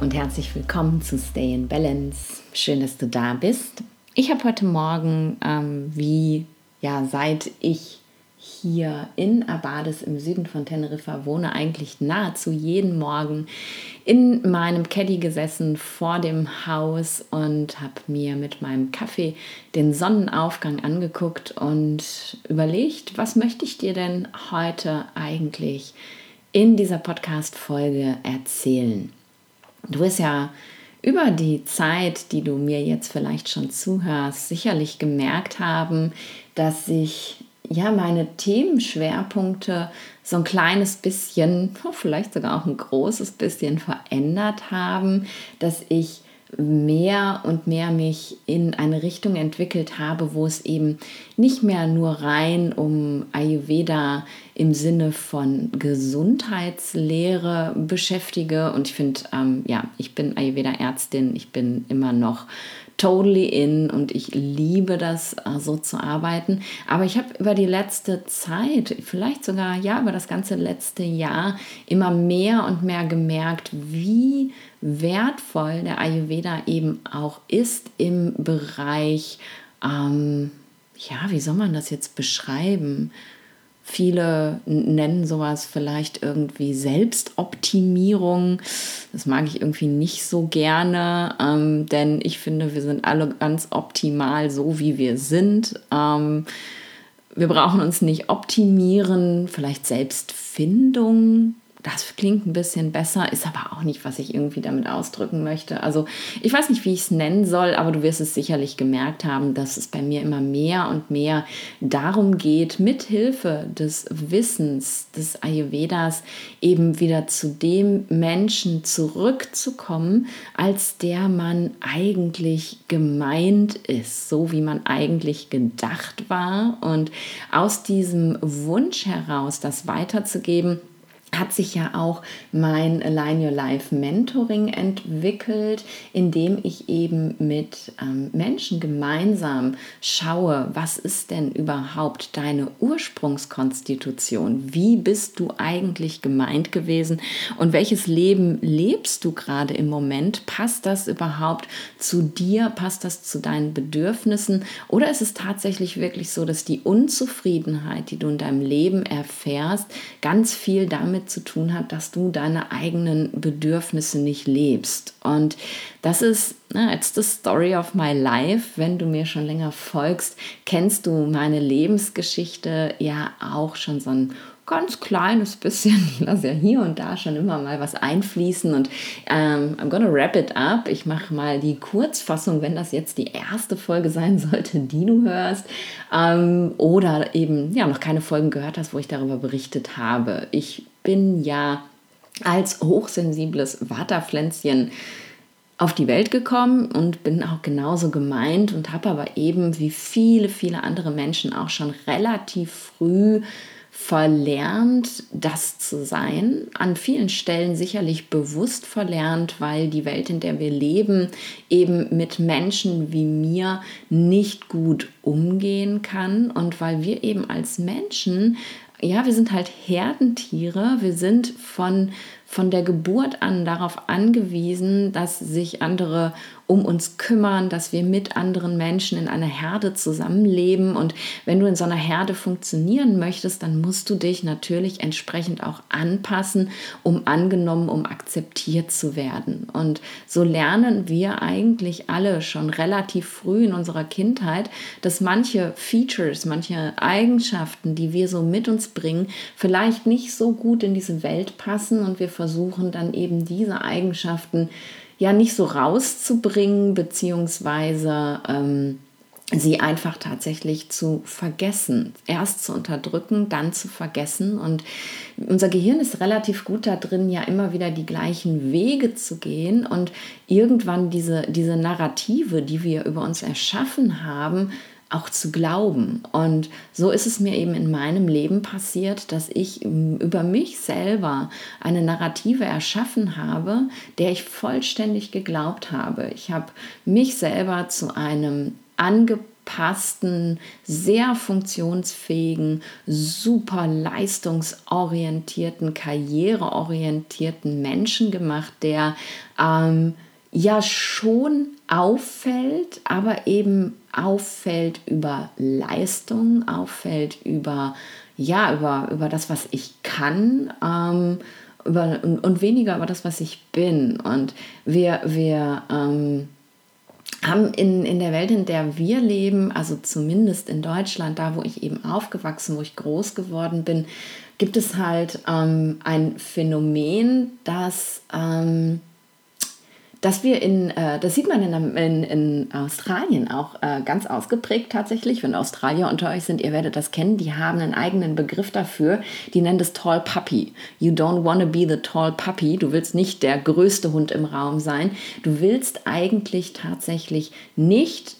Und herzlich willkommen zu Stay in Balance. Schön, dass du da bist. Ich habe heute Morgen, ähm, wie ja, seit ich hier in Abades im Süden von Teneriffa wohne, eigentlich nahezu jeden Morgen in meinem Caddy gesessen vor dem Haus und habe mir mit meinem Kaffee den Sonnenaufgang angeguckt und überlegt, was möchte ich dir denn heute eigentlich in dieser Podcast-Folge erzählen. Du wirst ja über die Zeit, die du mir jetzt vielleicht schon zuhörst, sicherlich gemerkt haben, dass sich ja meine Themenschwerpunkte so ein kleines bisschen, vielleicht sogar auch ein großes bisschen verändert haben, dass ich mehr und mehr mich in eine Richtung entwickelt habe, wo es eben nicht mehr nur rein um Ayurveda im Sinne von Gesundheitslehre beschäftige. Und ich finde, ähm, ja, ich bin Ayurveda-Ärztin, ich bin immer noch totally in und ich liebe das, äh, so zu arbeiten. Aber ich habe über die letzte Zeit, vielleicht sogar ja, über das ganze letzte Jahr immer mehr und mehr gemerkt, wie wertvoll der Ayurveda eben auch ist im Bereich, ähm, ja, wie soll man das jetzt beschreiben? Viele nennen sowas vielleicht irgendwie Selbstoptimierung. Das mag ich irgendwie nicht so gerne, ähm, denn ich finde, wir sind alle ganz optimal so, wie wir sind. Ähm, wir brauchen uns nicht optimieren, vielleicht Selbstfindung das klingt ein bisschen besser, ist aber auch nicht, was ich irgendwie damit ausdrücken möchte. Also ich weiß nicht, wie ich es nennen soll, aber du wirst es sicherlich gemerkt haben, dass es bei mir immer mehr und mehr darum geht, mit Hilfe des Wissens des Ayurvedas eben wieder zu dem Menschen zurückzukommen, als der man eigentlich gemeint ist, so wie man eigentlich gedacht war. Und aus diesem Wunsch heraus, das weiterzugeben, hat sich ja auch mein Align Your Life Mentoring entwickelt, in dem ich eben mit ähm, Menschen gemeinsam schaue, was ist denn überhaupt deine Ursprungskonstitution? Wie bist du eigentlich gemeint gewesen und welches Leben lebst du gerade im Moment? Passt das überhaupt zu dir? Passt das zu deinen Bedürfnissen? Oder ist es tatsächlich wirklich so, dass die Unzufriedenheit, die du in deinem Leben erfährst, ganz viel damit damit zu tun hat, dass du deine eigenen Bedürfnisse nicht lebst. Und das ist, na, it's the story of my life. Wenn du mir schon länger folgst, kennst du meine Lebensgeschichte ja auch schon so ein ganz kleines bisschen. Ich lasse ja hier und da schon immer mal was einfließen und ähm, I'm gonna wrap it up. Ich mache mal die Kurzfassung, wenn das jetzt die erste Folge sein sollte, die du hörst ähm, oder eben ja noch keine Folgen gehört hast, wo ich darüber berichtet habe. Ich bin ja als hochsensibles Waterpflänzchen auf die Welt gekommen und bin auch genauso gemeint und habe aber eben wie viele, viele andere Menschen auch schon relativ früh verlernt, das zu sein. An vielen Stellen sicherlich bewusst verlernt, weil die Welt, in der wir leben, eben mit Menschen wie mir nicht gut umgehen kann und weil wir eben als Menschen ja, wir sind halt Herdentiere. Wir sind von, von der Geburt an darauf angewiesen, dass sich andere um uns kümmern, dass wir mit anderen Menschen in einer Herde zusammenleben. Und wenn du in so einer Herde funktionieren möchtest, dann musst du dich natürlich entsprechend auch anpassen, um angenommen, um akzeptiert zu werden. Und so lernen wir eigentlich alle schon relativ früh in unserer Kindheit, dass manche Features, manche Eigenschaften, die wir so mit uns bringen, vielleicht nicht so gut in diese Welt passen und wir versuchen dann eben diese Eigenschaften ja nicht so rauszubringen, beziehungsweise ähm, sie einfach tatsächlich zu vergessen. Erst zu unterdrücken, dann zu vergessen. Und unser Gehirn ist relativ gut da drin, ja immer wieder die gleichen Wege zu gehen und irgendwann diese, diese Narrative, die wir über uns erschaffen haben, auch zu glauben. Und so ist es mir eben in meinem Leben passiert, dass ich über mich selber eine Narrative erschaffen habe, der ich vollständig geglaubt habe. Ich habe mich selber zu einem angepassten sehr funktionsfähigen, super leistungsorientierten, karriereorientierten Menschen gemacht, der ähm, ja schon auffällt, aber eben auffällt über Leistung, auffällt über ja über über das, was ich kann. Ähm, über, und, und, weniger über das, was ich bin. Und wir, wir ähm, haben in, in der Welt, in der wir leben, also zumindest in Deutschland, da wo ich eben aufgewachsen, wo ich groß geworden bin, gibt es halt ähm, ein Phänomen, das ähm, dass wir in, äh, das sieht man in, in, in Australien auch äh, ganz ausgeprägt tatsächlich. Wenn Australier unter euch sind, ihr werdet das kennen, die haben einen eigenen Begriff dafür. Die nennen das Tall Puppy. You don't want to be the tall puppy. Du willst nicht der größte Hund im Raum sein. Du willst eigentlich tatsächlich nicht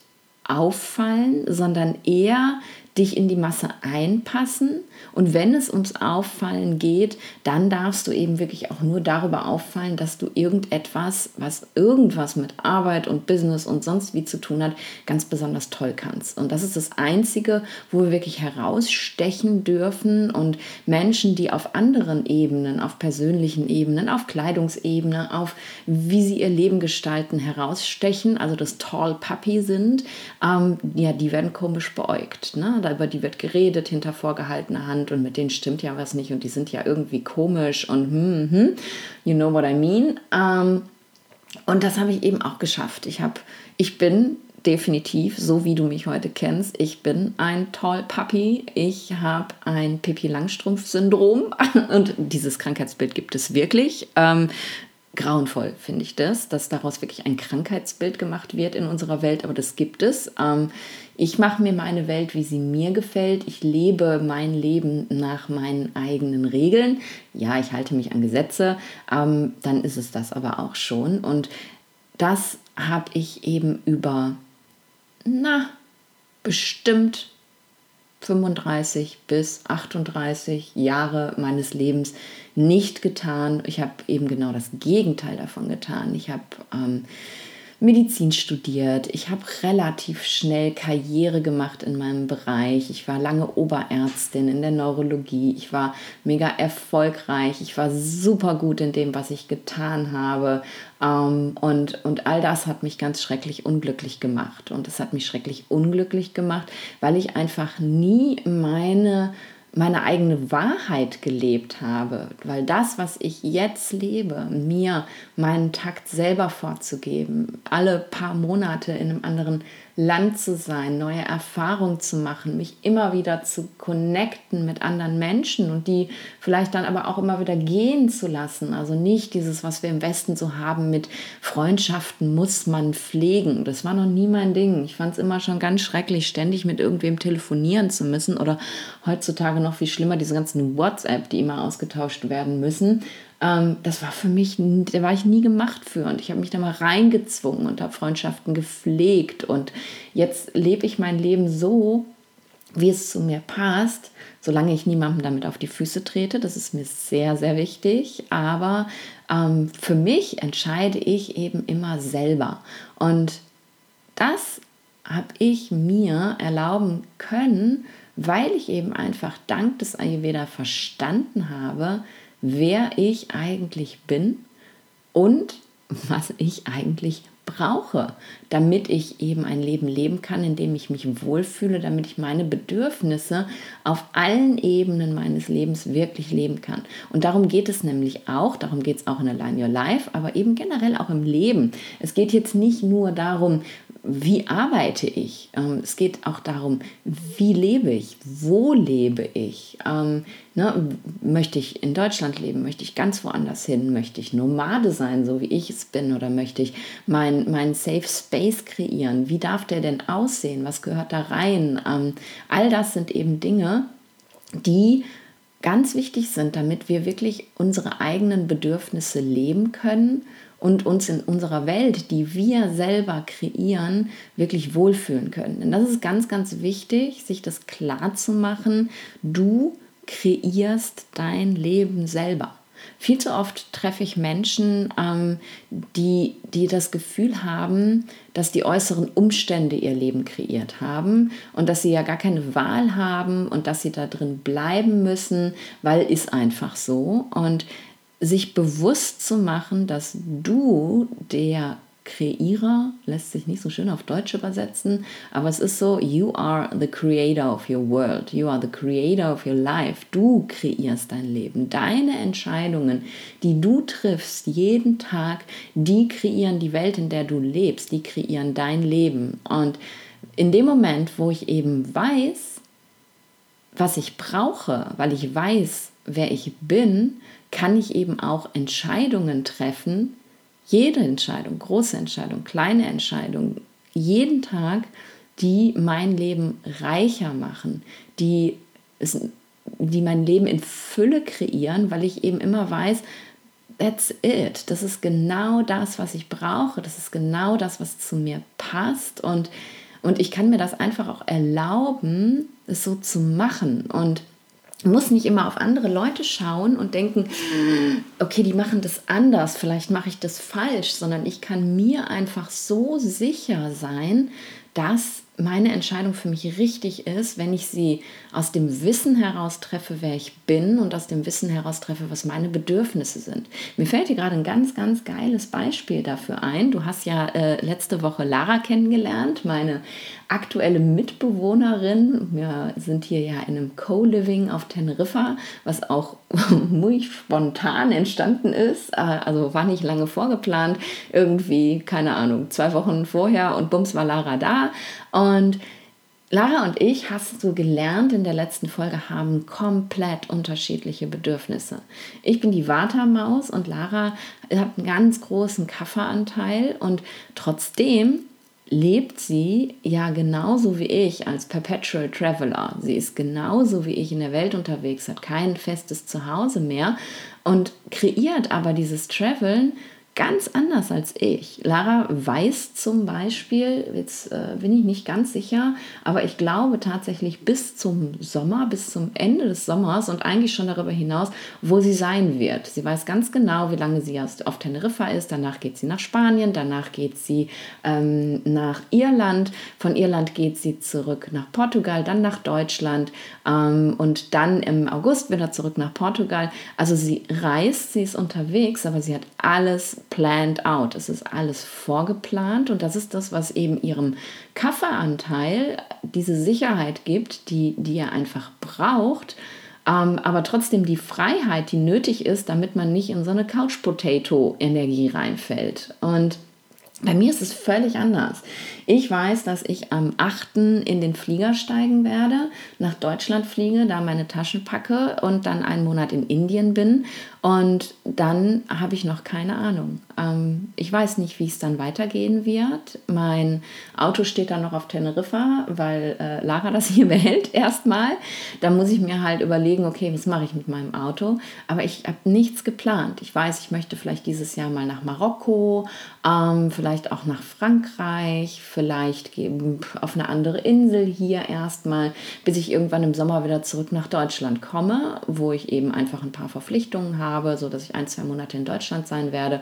auffallen, sondern eher dich in die Masse einpassen. Und wenn es ums Auffallen geht, dann darfst du eben wirklich auch nur darüber auffallen, dass du irgendetwas, was irgendwas mit Arbeit und Business und sonst wie zu tun hat, ganz besonders toll kannst. Und das ist das Einzige, wo wir wirklich herausstechen dürfen und Menschen, die auf anderen Ebenen, auf persönlichen Ebenen, auf Kleidungsebene, auf wie sie ihr Leben gestalten, herausstechen, also das Tall Puppy sind, ähm, ja, die werden komisch beäugt. Ne? Über die wird geredet hinter vorgehaltener Hand und mit denen stimmt ja was nicht und die sind ja irgendwie komisch und hm, hm, you know what I mean. Ähm, und das habe ich eben auch geschafft. Ich habe, ich bin definitiv, so wie du mich heute kennst, ich bin ein Tall Puppy. Ich habe ein Pippi Langstrumpf-Syndrom und dieses Krankheitsbild gibt es wirklich. Ähm, grauenvoll finde ich das, dass daraus wirklich ein Krankheitsbild gemacht wird in unserer Welt, aber das gibt es. Ähm, ich mache mir meine Welt, wie sie mir gefällt. Ich lebe mein Leben nach meinen eigenen Regeln. Ja, ich halte mich an Gesetze, ähm, dann ist es das aber auch schon. Und das habe ich eben über, na, bestimmt 35 bis 38 Jahre meines Lebens nicht getan. Ich habe eben genau das Gegenteil davon getan. Ich habe ähm, Medizin studiert. Ich habe relativ schnell Karriere gemacht in meinem Bereich. Ich war lange Oberärztin in der Neurologie. Ich war mega erfolgreich. Ich war super gut in dem, was ich getan habe. Ähm, und, und all das hat mich ganz schrecklich unglücklich gemacht. Und es hat mich schrecklich unglücklich gemacht, weil ich einfach nie meine meine eigene Wahrheit gelebt habe, weil das, was ich jetzt lebe, mir meinen Takt selber vorzugeben, alle paar Monate in einem anderen Land zu sein, neue Erfahrungen zu machen, mich immer wieder zu connecten mit anderen Menschen und die vielleicht dann aber auch immer wieder gehen zu lassen. Also nicht dieses, was wir im Westen so haben mit Freundschaften muss man pflegen. Das war noch nie mein Ding. Ich fand es immer schon ganz schrecklich, ständig mit irgendwem telefonieren zu müssen oder heutzutage noch viel schlimmer, diese ganzen WhatsApp, die immer ausgetauscht werden müssen. Ähm, das war für mich, da war ich nie gemacht für und ich habe mich da mal reingezwungen und habe Freundschaften gepflegt und jetzt lebe ich mein Leben so, wie es zu mir passt, solange ich niemandem damit auf die Füße trete. Das ist mir sehr, sehr wichtig. Aber ähm, für mich entscheide ich eben immer selber. Und das habe ich mir erlauben können, weil ich eben einfach dank des Ayurveda verstanden habe, wer ich eigentlich bin und was ich eigentlich brauche, damit ich eben ein Leben leben kann, in dem ich mich wohlfühle, damit ich meine Bedürfnisse auf allen Ebenen meines Lebens wirklich leben kann. Und darum geht es nämlich auch, darum geht es auch in Align Your Life, aber eben generell auch im Leben. Es geht jetzt nicht nur darum, wie arbeite ich? Ähm, es geht auch darum, wie lebe ich? Wo lebe ich? Ähm, ne, möchte ich in Deutschland leben? Möchte ich ganz woanders hin? Möchte ich Nomade sein, so wie ich es bin? Oder möchte ich meinen mein Safe Space kreieren? Wie darf der denn aussehen? Was gehört da rein? Ähm, all das sind eben Dinge, die ganz wichtig sind, damit wir wirklich unsere eigenen Bedürfnisse leben können und uns in unserer Welt, die wir selber kreieren, wirklich wohlfühlen können. Denn das ist ganz, ganz wichtig, sich das klar zu machen. Du kreierst dein Leben selber. Viel zu oft treffe ich Menschen, ähm, die, die das Gefühl haben, dass die äußeren Umstände ihr Leben kreiert haben und dass sie ja gar keine Wahl haben und dass sie da drin bleiben müssen, weil ist einfach so. Und sich bewusst zu machen, dass du der Kreierer lässt sich nicht so schön auf Deutsch übersetzen, aber es ist so, you are the creator of your world, you are the creator of your life. Du kreierst dein Leben. Deine Entscheidungen, die du triffst jeden Tag, die kreieren die Welt, in der du lebst, die kreieren dein Leben. Und in dem Moment, wo ich eben weiß, was ich brauche, weil ich weiß, wer ich bin, kann ich eben auch Entscheidungen treffen, jede Entscheidung, große Entscheidung, kleine Entscheidung, jeden Tag, die mein Leben reicher machen, die, die mein Leben in Fülle kreieren, weil ich eben immer weiß, that's it. Das ist genau das, was ich brauche. Das ist genau das, was zu mir passt. Und, und ich kann mir das einfach auch erlauben, es so zu machen. Und muss nicht immer auf andere Leute schauen und denken, okay, die machen das anders, vielleicht mache ich das falsch, sondern ich kann mir einfach so sicher sein, dass meine Entscheidung für mich richtig ist, wenn ich sie aus dem Wissen heraus treffe, wer ich bin und aus dem Wissen heraus treffe, was meine Bedürfnisse sind. Mir fällt hier gerade ein ganz, ganz geiles Beispiel dafür ein. Du hast ja äh, letzte Woche Lara kennengelernt, meine aktuelle Mitbewohnerin. Wir sind hier ja in einem Co-Living auf Teneriffa, was auch muy spontan entstanden ist. Äh, also war nicht lange vorgeplant. Irgendwie, keine Ahnung, zwei Wochen vorher und bums war Lara da. Und Lara und ich, hast du gelernt in der letzten Folge, haben komplett unterschiedliche Bedürfnisse. Ich bin die Vata-Maus und Lara hat einen ganz großen Kafferanteil und trotzdem lebt sie ja genauso wie ich als Perpetual Traveler. Sie ist genauso wie ich in der Welt unterwegs, hat kein festes Zuhause mehr und kreiert aber dieses Traveln ganz anders als ich. Lara weiß zum Beispiel, jetzt äh, bin ich nicht ganz sicher, aber ich glaube tatsächlich bis zum Sommer, bis zum Ende des Sommers und eigentlich schon darüber hinaus, wo sie sein wird. Sie weiß ganz genau, wie lange sie auf Teneriffa ist. Danach geht sie nach Spanien, danach geht sie ähm, nach Irland. Von Irland geht sie zurück nach Portugal, dann nach Deutschland ähm, und dann im August wieder zurück nach Portugal. Also sie reist, sie ist unterwegs, aber sie hat alles planned out. Es ist alles vorgeplant und das ist das, was eben ihrem Kaffeeanteil diese Sicherheit gibt, die, die er einfach braucht, ähm, aber trotzdem die Freiheit, die nötig ist, damit man nicht in so eine Couch-Potato-Energie reinfällt. Und bei mir ist es völlig anders. Ich weiß, dass ich am 8. in den Flieger steigen werde, nach Deutschland fliege, da meine Taschen packe und dann einen Monat in Indien bin. Und dann habe ich noch keine Ahnung. Ähm, ich weiß nicht, wie es dann weitergehen wird. Mein Auto steht dann noch auf Teneriffa, weil äh, Lara das hier behält erstmal. Da muss ich mir halt überlegen, okay, was mache ich mit meinem Auto? Aber ich habe nichts geplant. Ich weiß, ich möchte vielleicht dieses Jahr mal nach Marokko, ähm, vielleicht auch nach Frankreich, vielleicht auf eine andere Insel hier erstmal, bis ich irgendwann im Sommer wieder zurück nach Deutschland komme, wo ich eben einfach ein paar Verpflichtungen habe, sodass ich ein, zwei Monate in Deutschland sein werde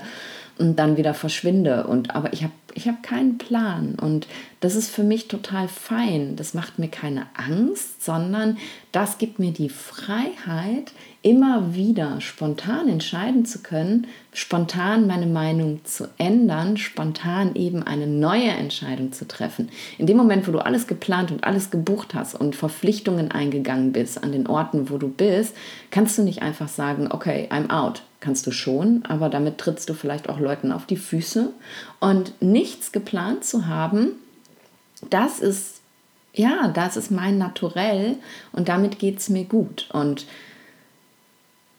und dann wieder verschwinde. Und, aber ich habe ich hab keinen Plan. Und das ist für mich total fein. Das macht mir keine Angst, sondern das gibt mir die Freiheit, immer wieder spontan entscheiden zu können, spontan meine Meinung zu ändern, spontan eben eine neue Entscheidung zu treffen. In dem Moment, wo du alles geplant und alles gebucht hast und Verpflichtungen eingegangen bist an den Orten, wo du bist, kannst du nicht einfach sagen, okay, I'm out. Kannst du schon, aber damit trittst du vielleicht auch Leuten auf die Füße. Und nichts geplant zu haben, das ist, ja, das ist mein Naturell und damit geht es mir gut. Und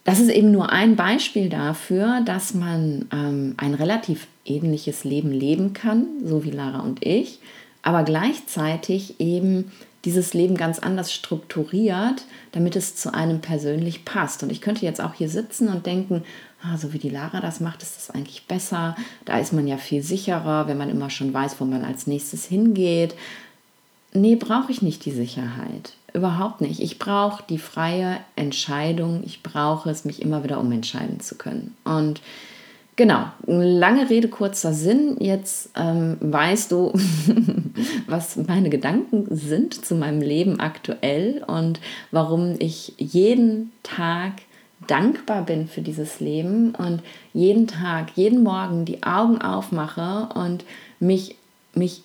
das ist eben nur ein Beispiel dafür, dass man ähm, ein relativ ähnliches Leben leben kann, so wie Lara und ich, aber gleichzeitig eben dieses Leben ganz anders strukturiert, damit es zu einem persönlich passt. Und ich könnte jetzt auch hier sitzen und denken, ah, so wie die Lara das macht, ist das eigentlich besser. Da ist man ja viel sicherer, wenn man immer schon weiß, wo man als nächstes hingeht. Nee, brauche ich nicht die Sicherheit. Überhaupt nicht. Ich brauche die freie Entscheidung. Ich brauche es, mich immer wieder umentscheiden zu können. Und genau, lange Rede, kurzer Sinn. Jetzt ähm, weißt du, was meine Gedanken sind zu meinem Leben aktuell und warum ich jeden Tag dankbar bin für dieses Leben und jeden Tag, jeden Morgen die Augen aufmache und mich, mich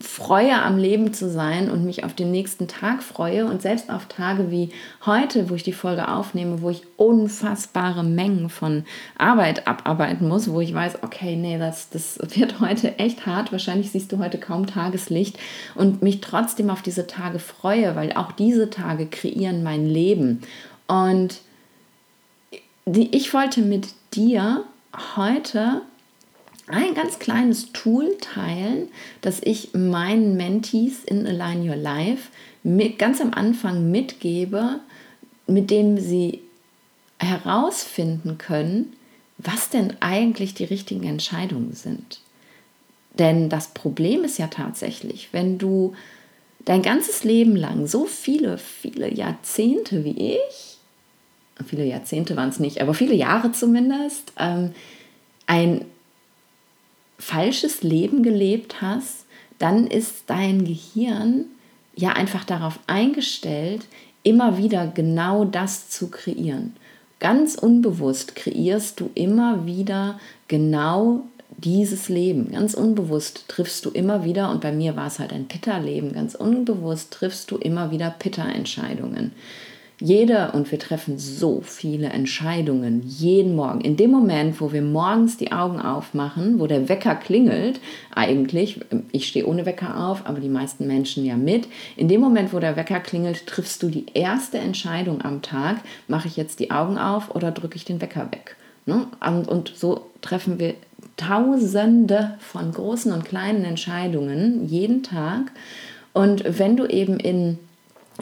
freue, am Leben zu sein und mich auf den nächsten Tag freue und selbst auf Tage wie heute, wo ich die Folge aufnehme, wo ich unfassbare Mengen von Arbeit abarbeiten muss, wo ich weiß, okay, nee, das, das wird heute echt hart, wahrscheinlich siehst du heute kaum Tageslicht und mich trotzdem auf diese Tage freue, weil auch diese Tage kreieren mein Leben. Und die, ich wollte mit dir heute ein ganz kleines Tool teilen, das ich meinen Mentees in Align Your Life mit, ganz am Anfang mitgebe, mit dem sie herausfinden können, was denn eigentlich die richtigen Entscheidungen sind. Denn das Problem ist ja tatsächlich, wenn du dein ganzes Leben lang so viele, viele Jahrzehnte wie ich, viele Jahrzehnte waren es nicht, aber viele Jahre zumindest, ähm, ein falsches Leben gelebt hast, dann ist dein Gehirn ja einfach darauf eingestellt, immer wieder genau das zu kreieren. Ganz unbewusst kreierst du immer wieder genau dieses Leben. Ganz unbewusst triffst du immer wieder, und bei mir war es halt ein Pitta-Leben, ganz unbewusst triffst du immer wieder Pitta-Entscheidungen. Jeder, und wir treffen so viele Entscheidungen jeden Morgen. In dem Moment, wo wir morgens die Augen aufmachen, wo der Wecker klingelt, eigentlich, ich stehe ohne Wecker auf, aber die meisten Menschen ja mit. In dem Moment, wo der Wecker klingelt, triffst du die erste Entscheidung am Tag. Mache ich jetzt die Augen auf oder drücke ich den Wecker weg? Ne? Und so treffen wir Tausende von großen und kleinen Entscheidungen jeden Tag. Und wenn du eben in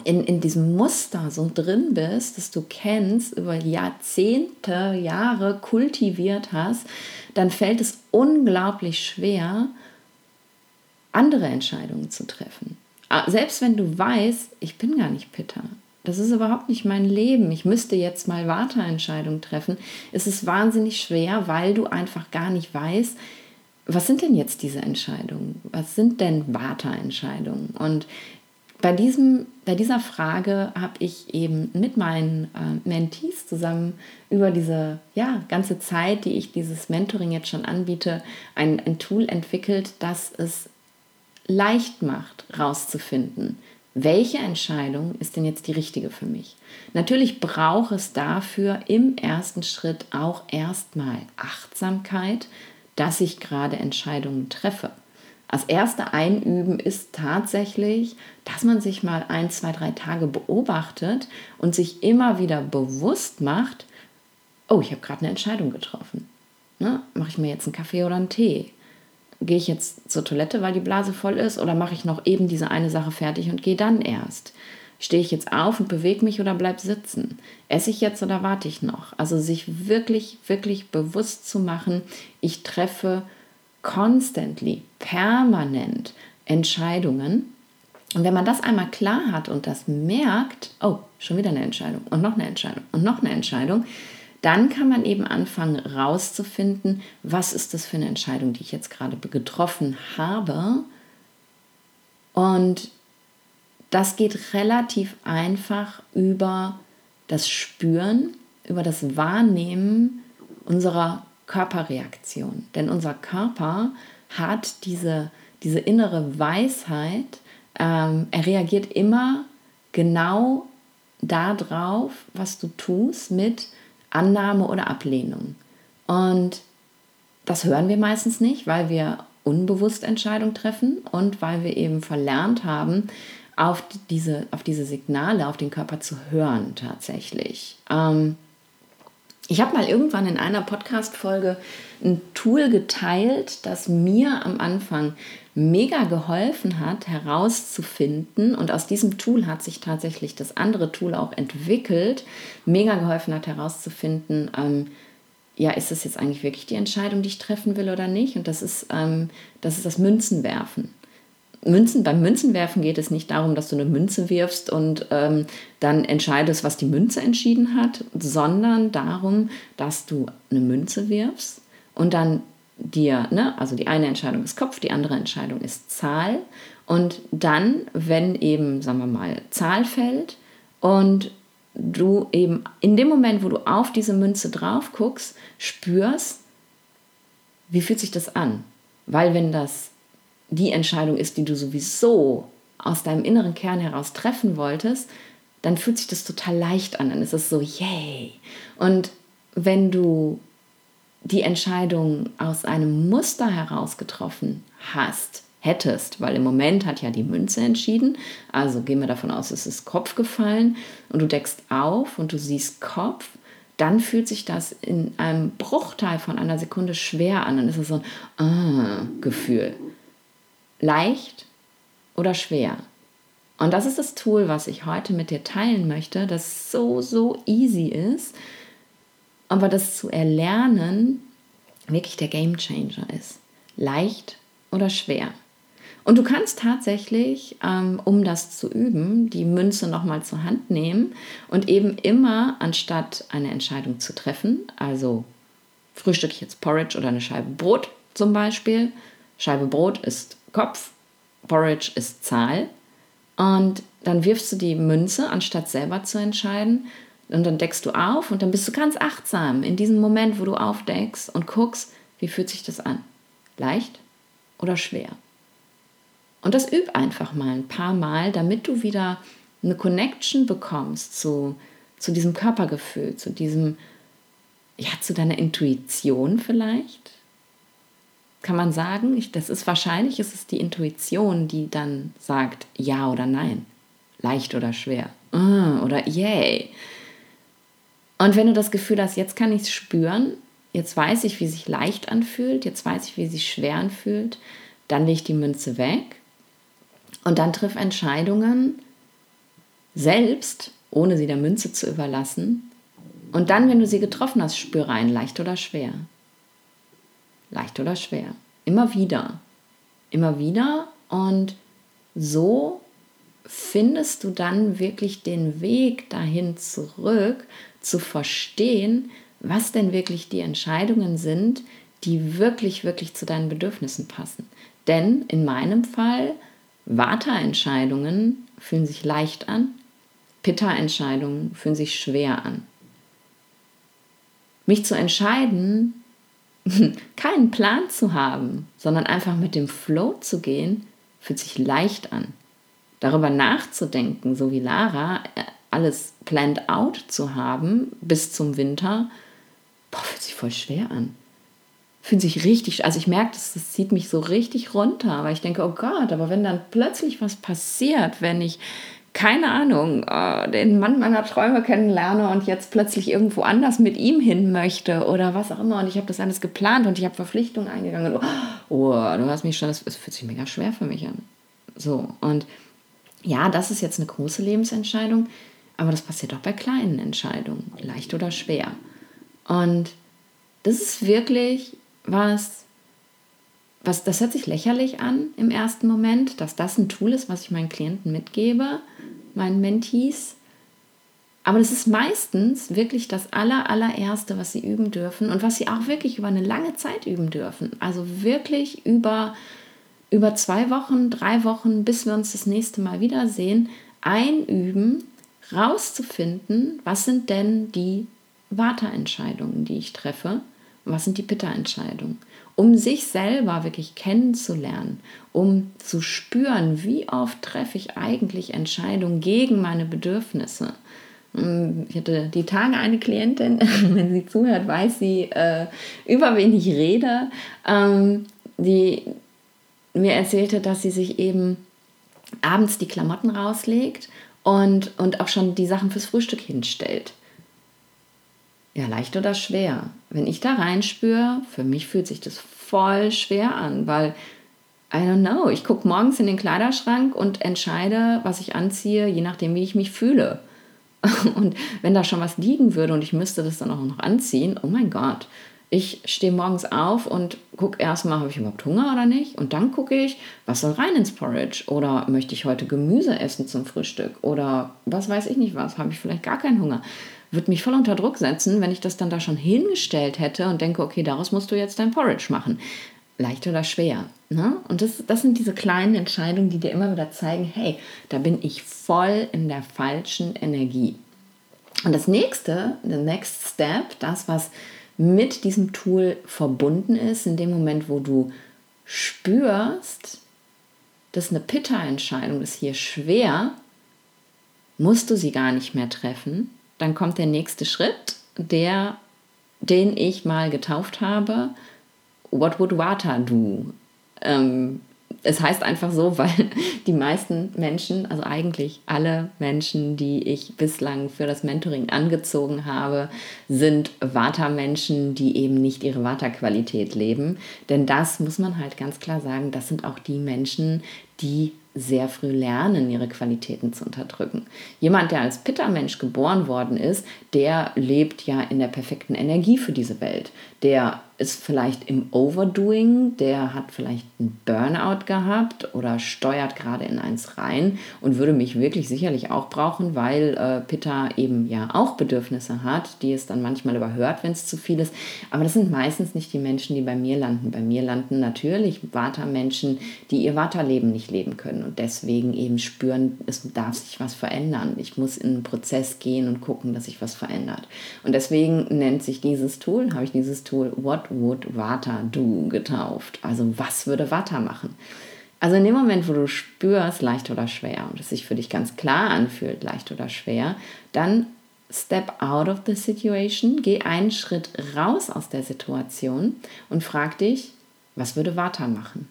in, in diesem Muster so drin bist, das du kennst, über Jahrzehnte, Jahre kultiviert hast, dann fällt es unglaublich schwer, andere Entscheidungen zu treffen. Ah, selbst wenn du weißt, ich bin gar nicht Pitter, das ist überhaupt nicht mein Leben, ich müsste jetzt mal Warteentscheidungen treffen, ist es wahnsinnig schwer, weil du einfach gar nicht weißt, was sind denn jetzt diese Entscheidungen? Was sind denn Warteentscheidungen? Und bei, diesem, bei dieser Frage habe ich eben mit meinen äh, Mentees zusammen über diese ja, ganze Zeit, die ich dieses Mentoring jetzt schon anbiete, ein, ein Tool entwickelt, das es leicht macht, rauszufinden, welche Entscheidung ist denn jetzt die richtige für mich. Natürlich braucht es dafür im ersten Schritt auch erstmal Achtsamkeit, dass ich gerade Entscheidungen treffe. Das erste Einüben ist tatsächlich, dass man sich mal ein, zwei, drei Tage beobachtet und sich immer wieder bewusst macht, oh, ich habe gerade eine Entscheidung getroffen. Ne? Mache ich mir jetzt einen Kaffee oder einen Tee? Gehe ich jetzt zur Toilette, weil die Blase voll ist, oder mache ich noch eben diese eine Sache fertig und gehe dann erst? Stehe ich jetzt auf und bewege mich oder bleib sitzen? Esse ich jetzt oder warte ich noch? Also sich wirklich, wirklich bewusst zu machen, ich treffe constantly, permanent Entscheidungen. Und wenn man das einmal klar hat und das merkt, oh, schon wieder eine Entscheidung und noch eine Entscheidung und noch eine Entscheidung, dann kann man eben anfangen rauszufinden, was ist das für eine Entscheidung, die ich jetzt gerade getroffen habe. Und das geht relativ einfach über das Spüren, über das Wahrnehmen unserer Körperreaktion. Denn unser Körper hat diese, diese innere Weisheit, ähm, er reagiert immer genau darauf, was du tust, mit Annahme oder Ablehnung. Und das hören wir meistens nicht, weil wir unbewusst Entscheidungen treffen und weil wir eben verlernt haben, auf diese, auf diese Signale, auf den Körper zu hören tatsächlich. Ähm, ich habe mal irgendwann in einer Podcast-Folge ein Tool geteilt, das mir am Anfang mega geholfen hat, herauszufinden, und aus diesem Tool hat sich tatsächlich das andere Tool auch entwickelt, mega geholfen hat, herauszufinden, ähm, ja, ist das jetzt eigentlich wirklich die Entscheidung, die ich treffen will oder nicht? Und das ist, ähm, das, ist das Münzenwerfen. Münzen, beim Münzenwerfen geht es nicht darum, dass du eine Münze wirfst und ähm, dann entscheidest, was die Münze entschieden hat, sondern darum, dass du eine Münze wirfst und dann dir, ne, also die eine Entscheidung ist Kopf, die andere Entscheidung ist Zahl. Und dann, wenn eben, sagen wir mal, Zahl fällt und du eben in dem Moment, wo du auf diese Münze drauf guckst, spürst, wie fühlt sich das an? Weil wenn das die Entscheidung ist, die du sowieso aus deinem inneren Kern heraus treffen wolltest, dann fühlt sich das total leicht an. Dann ist es so, yay. Und wenn du die Entscheidung aus einem Muster heraus getroffen hast, hättest, weil im Moment hat ja die Münze entschieden, also gehen wir davon aus, es ist Kopf gefallen und du deckst auf und du siehst Kopf, dann fühlt sich das in einem Bruchteil von einer Sekunde schwer an. Dann ist es so ein ah, Gefühl leicht oder schwer. Und das ist das Tool, was ich heute mit dir teilen möchte, das so, so easy ist, aber das zu erlernen wirklich der Game Changer ist. Leicht oder schwer. Und du kannst tatsächlich, ähm, um das zu üben, die Münze nochmal zur Hand nehmen und eben immer, anstatt eine Entscheidung zu treffen, also frühstücke ich jetzt Porridge oder eine Scheibe Brot zum Beispiel, Scheibe Brot ist Kopf, Porridge ist Zahl. Und dann wirfst du die Münze, anstatt selber zu entscheiden. Und dann deckst du auf und dann bist du ganz achtsam in diesem Moment, wo du aufdeckst und guckst, wie fühlt sich das an? Leicht oder schwer? Und das üb einfach mal ein paar Mal, damit du wieder eine Connection bekommst zu, zu diesem Körpergefühl, zu diesem, ja, zu deiner Intuition vielleicht, kann man sagen, ich, das ist wahrscheinlich, ist es die Intuition, die dann sagt ja oder nein, leicht oder schwer uh, oder yay. Und wenn du das Gefühl hast, jetzt kann ich es spüren, jetzt weiß ich, wie sich leicht anfühlt, jetzt weiß ich, wie sich schwer anfühlt, dann lege ich die Münze weg und dann triff Entscheidungen selbst, ohne sie der Münze zu überlassen. Und dann, wenn du sie getroffen hast, spüre rein, leicht oder schwer leicht oder schwer. Immer wieder. Immer wieder. Und so findest du dann wirklich den Weg dahin zurück, zu verstehen, was denn wirklich die Entscheidungen sind, die wirklich, wirklich zu deinen Bedürfnissen passen. Denn in meinem Fall, Vata-Entscheidungen fühlen sich leicht an, Pitta-Entscheidungen fühlen sich schwer an. Mich zu entscheiden, keinen Plan zu haben, sondern einfach mit dem Flow zu gehen, fühlt sich leicht an. Darüber nachzudenken, so wie Lara, äh, alles planned out zu haben bis zum Winter, boah, fühlt sich voll schwer an. Fühlt sich richtig, also ich merke, das, das zieht mich so richtig runter, weil ich denke, oh Gott, aber wenn dann plötzlich was passiert, wenn ich keine Ahnung, äh, den Mann meiner Träume kennenlerne und jetzt plötzlich irgendwo anders mit ihm hin möchte oder was auch immer. Und ich habe das alles geplant und ich habe Verpflichtungen eingegangen. Und, oh, du hast mich schon, das fühlt sich mega schwer für mich an. So, und ja, das ist jetzt eine große Lebensentscheidung, aber das passiert auch bei kleinen Entscheidungen, leicht oder schwer. Und das ist wirklich was, was, das hört sich lächerlich an im ersten Moment, dass das ein Tool ist, was ich meinen Klienten mitgebe meinen Mentees. Aber das ist meistens wirklich das aller, allererste, was sie üben dürfen und was sie auch wirklich über eine lange Zeit üben dürfen. Also wirklich über, über zwei Wochen, drei Wochen, bis wir uns das nächste Mal wiedersehen, einüben, rauszufinden, was sind denn die Vata-Entscheidungen, die ich treffe und was sind die Pitta-Entscheidungen um sich selber wirklich kennenzulernen, um zu spüren, wie oft treffe ich eigentlich Entscheidungen gegen meine Bedürfnisse. Hm, ich hatte die Tage eine Klientin, wenn sie zuhört, weiß sie, äh, über wen ich rede, ähm, die mir erzählte, dass sie sich eben abends die Klamotten rauslegt und, und auch schon die Sachen fürs Frühstück hinstellt. Ja, leicht oder schwer? Wenn ich da reinspüre, für mich fühlt sich das voll schwer an, weil I don't know, ich gucke morgens in den Kleiderschrank und entscheide, was ich anziehe, je nachdem, wie ich mich fühle. Und wenn da schon was liegen würde und ich müsste das dann auch noch anziehen, oh mein Gott, Ich stehe morgens auf und gucke erstmal, habe ich überhaupt Hunger oder nicht? Und dann gucke ich, was soll rein ins Porridge? Oder möchte ich heute Gemüse essen zum Frühstück? Oder was weiß ich nicht was? Habe ich vielleicht gar keinen Hunger? Würde mich voll unter Druck setzen, wenn ich das dann da schon hingestellt hätte und denke, okay, daraus musst du jetzt dein Porridge machen. Leicht oder schwer. Ne? Und das, das sind diese kleinen Entscheidungen, die dir immer wieder zeigen, hey, da bin ich voll in der falschen Energie. Und das nächste, the next step, das, was mit diesem Tool verbunden ist, in dem Moment, wo du spürst, dass eine Pitta-Entscheidung ist hier schwer, musst du sie gar nicht mehr treffen. Dann kommt der nächste Schritt, der, den ich mal getauft habe. What would Vata do? Ähm, es heißt einfach so, weil die meisten Menschen, also eigentlich alle Menschen, die ich bislang für das Mentoring angezogen habe, sind Vata-Menschen, die eben nicht ihre Vata-Qualität leben. Denn das muss man halt ganz klar sagen, das sind auch die Menschen, die sehr früh lernen, ihre Qualitäten zu unterdrücken. Jemand, der als Pitta-Mensch geboren worden ist, der lebt ja in der perfekten Energie für diese Welt. Der ist vielleicht im Overdoing, der hat vielleicht einen Burnout gehabt oder steuert gerade in eins rein und würde mich wirklich sicherlich auch brauchen, weil äh, Pitta eben ja auch Bedürfnisse hat, die es dann manchmal überhört, wenn es zu viel ist. Aber das sind meistens nicht die Menschen, die bei mir landen. Bei mir landen natürlich Vata-Menschen, die ihr Vata-Leben nicht leben können und deswegen eben spüren, es darf sich was verändern. Ich muss in einen Prozess gehen und gucken, dass sich was verändert. Und deswegen nennt sich dieses Tool, habe ich dieses Tool What What would Vata do getauft. Also was würde Vata machen? Also in dem Moment, wo du spürst, leicht oder schwer, und es sich für dich ganz klar anfühlt, leicht oder schwer, dann step out of the situation, geh einen Schritt raus aus der Situation und frag dich, was würde Vata machen?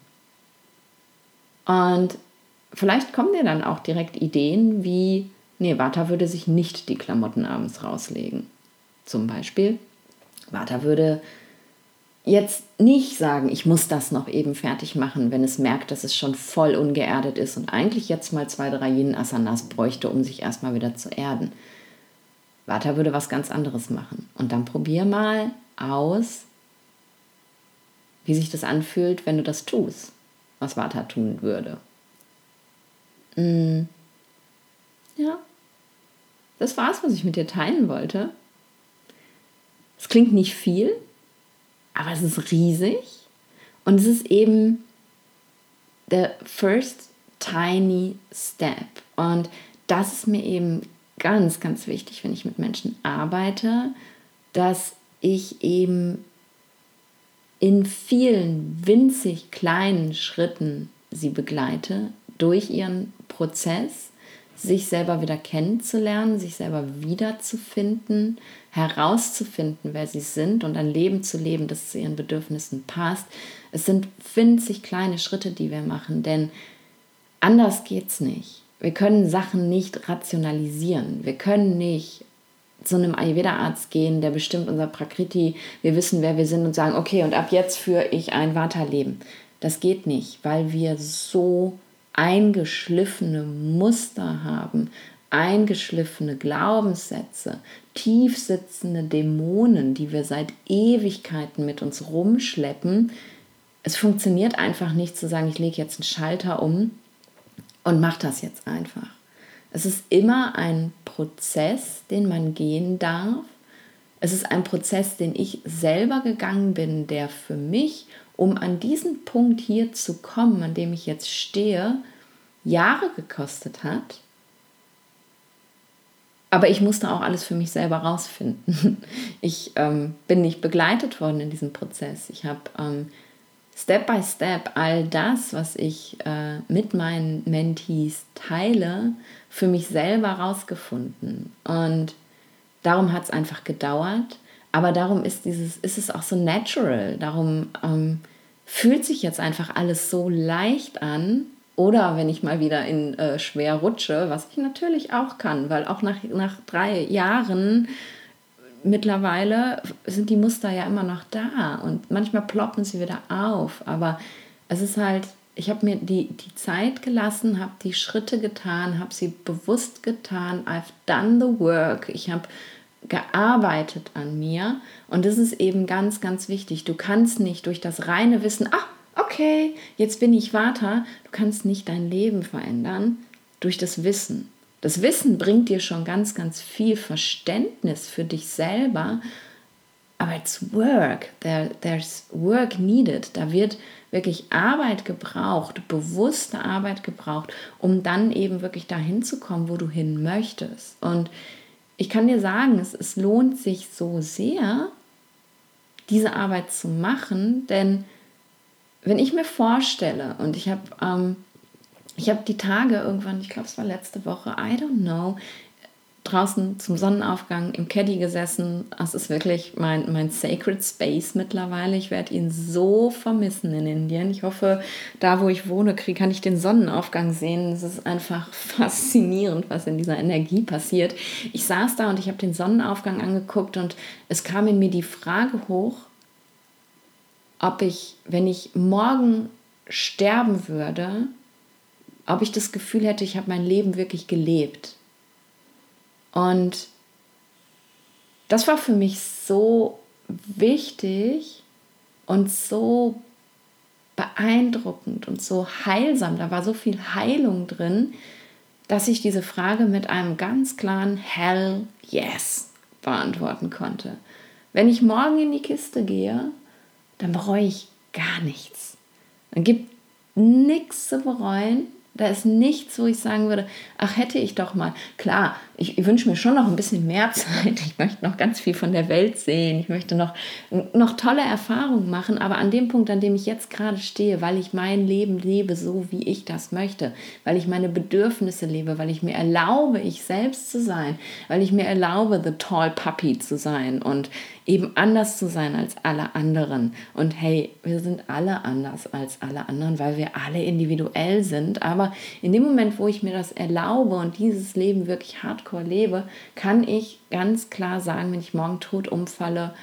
Und vielleicht kommen dir dann auch direkt Ideen wie, nee, Vata würde sich nicht die Klamotten abends rauslegen. Zum Beispiel, Vata würde jetzt nicht sagen, ich muss das noch eben fertig machen, wenn es merkt, dass es schon voll ungeerdet ist und eigentlich jetzt mal zwei, drei Yin-Asanas bräuchte, um sich erstmal wieder zu erden. Vata würde was ganz anderes machen. Und dann probier mal aus, wie sich das anfühlt, wenn du das tust, was Vata tun würde. Mm. Ja, das war's, was ich mit dir teilen wollte. Es klingt nicht viel, aber es ist riesig und es ist eben der first tiny step. Und das ist mir eben ganz, ganz wichtig, wenn ich mit Menschen arbeite, dass ich eben in vielen winzig kleinen Schritten sie begleite durch ihren Prozess sich selber wieder kennenzulernen, sich selber wiederzufinden, herauszufinden, wer sie sind und ein Leben zu leben, das zu ihren Bedürfnissen passt. Es sind winzig kleine Schritte, die wir machen, denn anders geht's nicht. Wir können Sachen nicht rationalisieren. Wir können nicht zu einem Ayurveda-Arzt gehen, der bestimmt unser Prakriti, wir wissen, wer wir sind und sagen, okay, und ab jetzt führe ich ein Vata-Leben. Das geht nicht, weil wir so eingeschliffene Muster haben, eingeschliffene Glaubenssätze, tiefsitzende Dämonen, die wir seit Ewigkeiten mit uns rumschleppen. Es funktioniert einfach nicht zu sagen, ich lege jetzt einen Schalter um und mache das jetzt einfach. Es ist immer ein Prozess, den man gehen darf. Es ist ein Prozess, den ich selber gegangen bin, der für mich um an diesen Punkt hier zu kommen, an dem ich jetzt stehe, Jahre gekostet hat. Aber ich musste auch alles für mich selber rausfinden. Ich ähm, bin nicht begleitet worden in diesem Prozess. Ich habe ähm, Step by Step all das, was ich äh, mit meinen Mentees teile, für mich selber rausgefunden. Und darum hat es einfach gedauert. Aber darum ist, dieses, ist es auch so natural. Darum ähm, fühlt sich jetzt einfach alles so leicht an. Oder wenn ich mal wieder in äh, schwer rutsche, was ich natürlich auch kann, weil auch nach, nach drei Jahren mittlerweile sind die Muster ja immer noch da und manchmal ploppen sie wieder auf. Aber es ist halt, ich habe mir die, die Zeit gelassen, habe die Schritte getan, habe sie bewusst getan. I've done the work. Ich habe gearbeitet an mir. Und das ist eben ganz, ganz wichtig. Du kannst nicht durch das reine Wissen, ah, okay, jetzt bin ich Vater, du kannst nicht dein Leben verändern durch das Wissen. Das Wissen bringt dir schon ganz, ganz viel Verständnis für dich selber, aber it's work. There, there's work needed. Da wird wirklich Arbeit gebraucht, bewusste Arbeit gebraucht, um dann eben wirklich dahin zu kommen, wo du hin möchtest. Und ich kann dir sagen, es, es lohnt sich so sehr, diese Arbeit zu machen, denn wenn ich mir vorstelle, und ich habe ähm, ich die Tage irgendwann, ich glaube es war letzte Woche, I don't know, draußen zum Sonnenaufgang im Caddy gesessen. Das ist wirklich mein, mein Sacred Space mittlerweile. Ich werde ihn so vermissen in Indien. Ich hoffe, da wo ich wohne, krieg, kann ich den Sonnenaufgang sehen. Es ist einfach faszinierend, was in dieser Energie passiert. Ich saß da und ich habe den Sonnenaufgang angeguckt und es kam in mir die Frage hoch, ob ich, wenn ich morgen sterben würde, ob ich das Gefühl hätte, ich habe mein Leben wirklich gelebt und das war für mich so wichtig und so beeindruckend und so heilsam. Da war so viel Heilung drin, dass ich diese Frage mit einem ganz klaren Hell Yes beantworten konnte. Wenn ich morgen in die Kiste gehe, dann bereue ich gar nichts. Dann gibt nichts zu bereuen da ist nichts, wo ich sagen würde, ach hätte ich doch mal. Klar, ich, ich wünsche mir schon noch ein bisschen mehr Zeit. Ich möchte noch ganz viel von der Welt sehen. Ich möchte noch, noch tolle Erfahrungen machen. Aber an dem Punkt, an dem ich jetzt gerade stehe, weil ich mein Leben lebe, so wie ich das möchte, weil ich meine Bedürfnisse lebe, weil ich mir erlaube, ich selbst zu sein, weil ich mir erlaube, the tall puppy zu sein und eben anders zu sein als alle anderen. Und hey, wir sind alle anders als alle anderen, weil wir alle individuell sind. Aber in dem Moment, wo ich mir das erlaube und dieses Leben wirklich hardcore lebe, kann ich ganz klar sagen, wenn ich morgen tot umfalle,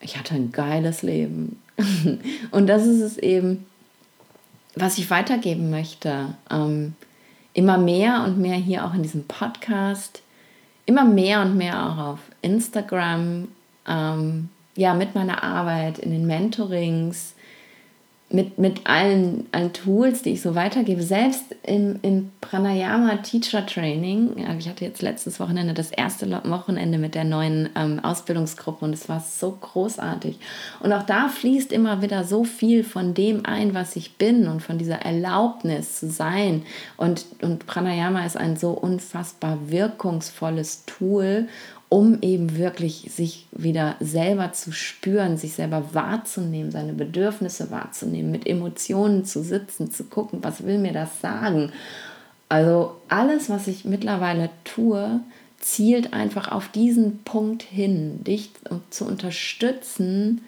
ich hatte ein geiles Leben. und das ist es eben, was ich weitergeben möchte. Ähm, immer mehr und mehr hier auch in diesem Podcast immer mehr und mehr auch auf Instagram, ähm, ja, mit meiner Arbeit, in den Mentorings, mit, mit allen, allen Tools, die ich so weitergebe, selbst im, im Pranayama Teacher Training, ich hatte jetzt letztes Wochenende das erste Wochenende mit der neuen ähm, Ausbildungsgruppe und es war so großartig. Und auch da fließt immer wieder so viel von dem ein, was ich bin und von dieser Erlaubnis zu sein. Und, und Pranayama ist ein so unfassbar wirkungsvolles Tool um eben wirklich sich wieder selber zu spüren, sich selber wahrzunehmen, seine Bedürfnisse wahrzunehmen, mit Emotionen zu sitzen, zu gucken, was will mir das sagen. Also alles, was ich mittlerweile tue, zielt einfach auf diesen Punkt hin, dich zu unterstützen,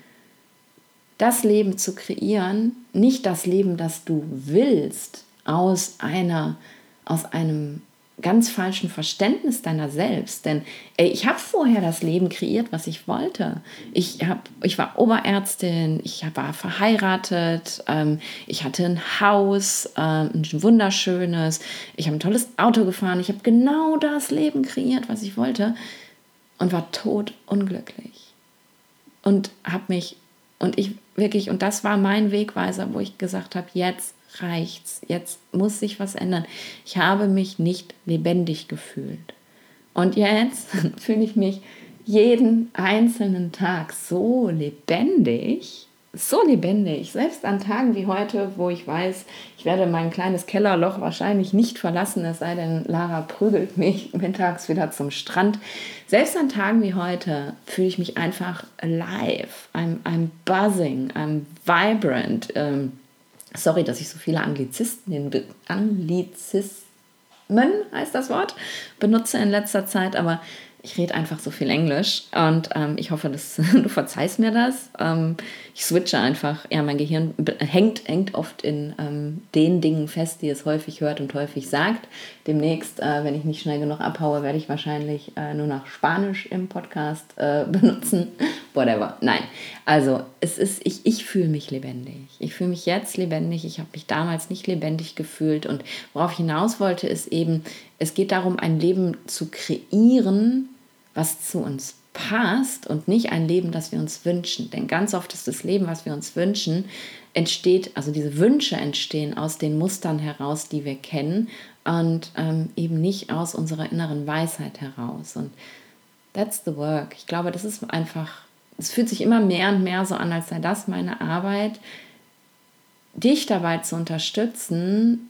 das Leben zu kreieren, nicht das Leben, das du willst, aus einer, aus einem ganz falschen Verständnis deiner selbst. Denn ey, ich habe vorher das Leben kreiert, was ich wollte. Ich, hab, ich war Oberärztin, ich war verheiratet, ähm, ich hatte ein Haus, äh, ein wunderschönes, ich habe ein tolles Auto gefahren, ich habe genau das Leben kreiert, was ich wollte und war tot unglücklich. Und habe mich, und ich wirklich, und das war mein Wegweiser, wo ich gesagt habe, jetzt reicht's, jetzt muss sich was ändern. Ich habe mich nicht lebendig gefühlt. Und jetzt fühle ich mich jeden einzelnen Tag so lebendig, so lebendig, selbst an Tagen wie heute, wo ich weiß, ich werde mein kleines Kellerloch wahrscheinlich nicht verlassen, es sei denn, Lara prügelt mich mittags wieder zum Strand. Selbst an Tagen wie heute fühle ich mich einfach alive. I'm, I'm buzzing, I'm vibrant. Ähm, Sorry, dass ich so viele Anglizisten, Anglizismen heißt das Wort, benutze in letzter Zeit, aber ich rede einfach so viel Englisch und ähm, ich hoffe, dass du verzeihst mir das. Ähm, ich switche einfach, ja, mein Gehirn hängt, hängt oft in ähm, den Dingen fest, die es häufig hört und häufig sagt. Demnächst, äh, wenn ich nicht schnell genug abhaue, werde ich wahrscheinlich äh, nur noch Spanisch im Podcast äh, benutzen. Whatever. Nein. Also, es ist, ich, ich fühle mich lebendig. Ich fühle mich jetzt lebendig. Ich habe mich damals nicht lebendig gefühlt. Und worauf ich hinaus wollte, ist eben, es geht darum, ein Leben zu kreieren, was zu uns passt und nicht ein Leben, das wir uns wünschen. Denn ganz oft ist das Leben, was wir uns wünschen, entsteht, also diese Wünsche entstehen aus den Mustern heraus, die wir kennen und ähm, eben nicht aus unserer inneren Weisheit heraus. Und that's the work. Ich glaube, das ist einfach, es fühlt sich immer mehr und mehr so an, als sei das meine Arbeit, dich dabei zu unterstützen,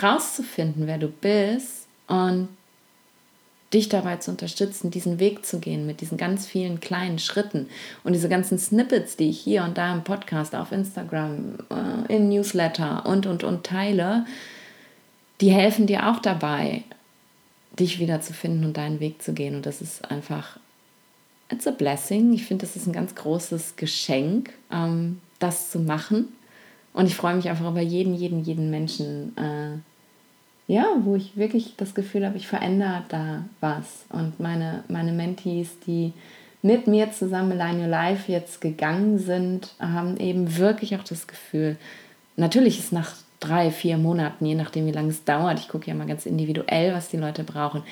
rauszufinden, wer du bist und dich dabei zu unterstützen, diesen Weg zu gehen mit diesen ganz vielen kleinen Schritten und diese ganzen Snippets, die ich hier und da im Podcast, auf Instagram, äh, im Newsletter und, und, und teile, die helfen dir auch dabei, dich wieder zu finden und deinen Weg zu gehen. Und das ist einfach, it's a blessing. Ich finde, das ist ein ganz großes Geschenk, ähm, das zu machen. Und ich freue mich einfach über jeden, jeden, jeden Menschen, äh, ja, wo ich wirklich das Gefühl habe, ich verändere da was. Und meine, meine Mentees, die mit mir zusammen Align Your Life jetzt gegangen sind, haben eben wirklich auch das Gefühl, natürlich ist nach drei, vier Monaten, je nachdem wie lange es dauert, ich gucke ja mal ganz individuell, was die Leute brauchen,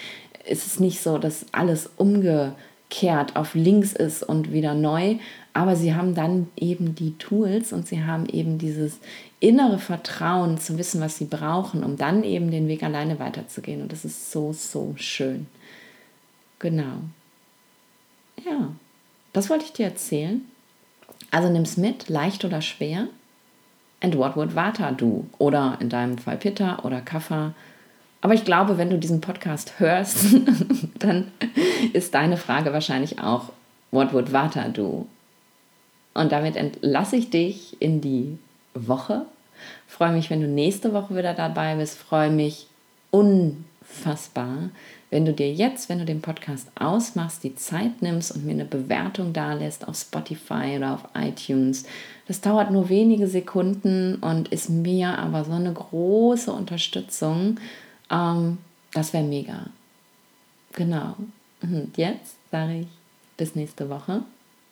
ist es nicht so, dass alles umgekehrt auf links ist und wieder neu, aber sie haben dann eben die Tools und sie haben eben dieses innere Vertrauen zu wissen, was sie brauchen, um dann eben den Weg alleine weiterzugehen. Und das ist so, so schön. Genau. Ja, das wollte ich dir erzählen. Also nimm es mit, leicht oder schwer. And what would Vata do? Oder in deinem Fall Pitta oder Kapha. Aber ich glaube, wenn du diesen Podcast hörst, dann ist deine Frage wahrscheinlich auch, what would Vata do? Und damit entlasse ich dich in die Woche. Freue mich, wenn du nächste Woche wieder dabei bist. Freue mich unfassbar, wenn du dir jetzt, wenn du den Podcast ausmachst, die Zeit nimmst und mir eine Bewertung da lässt auf Spotify oder auf iTunes. Das dauert nur wenige Sekunden und ist mir aber so eine große Unterstützung. Ähm, das wäre mega. Genau. Und jetzt sage ich bis nächste Woche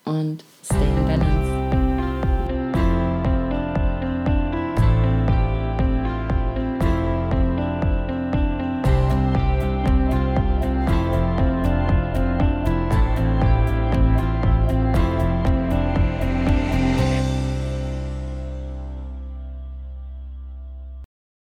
und stay in balance.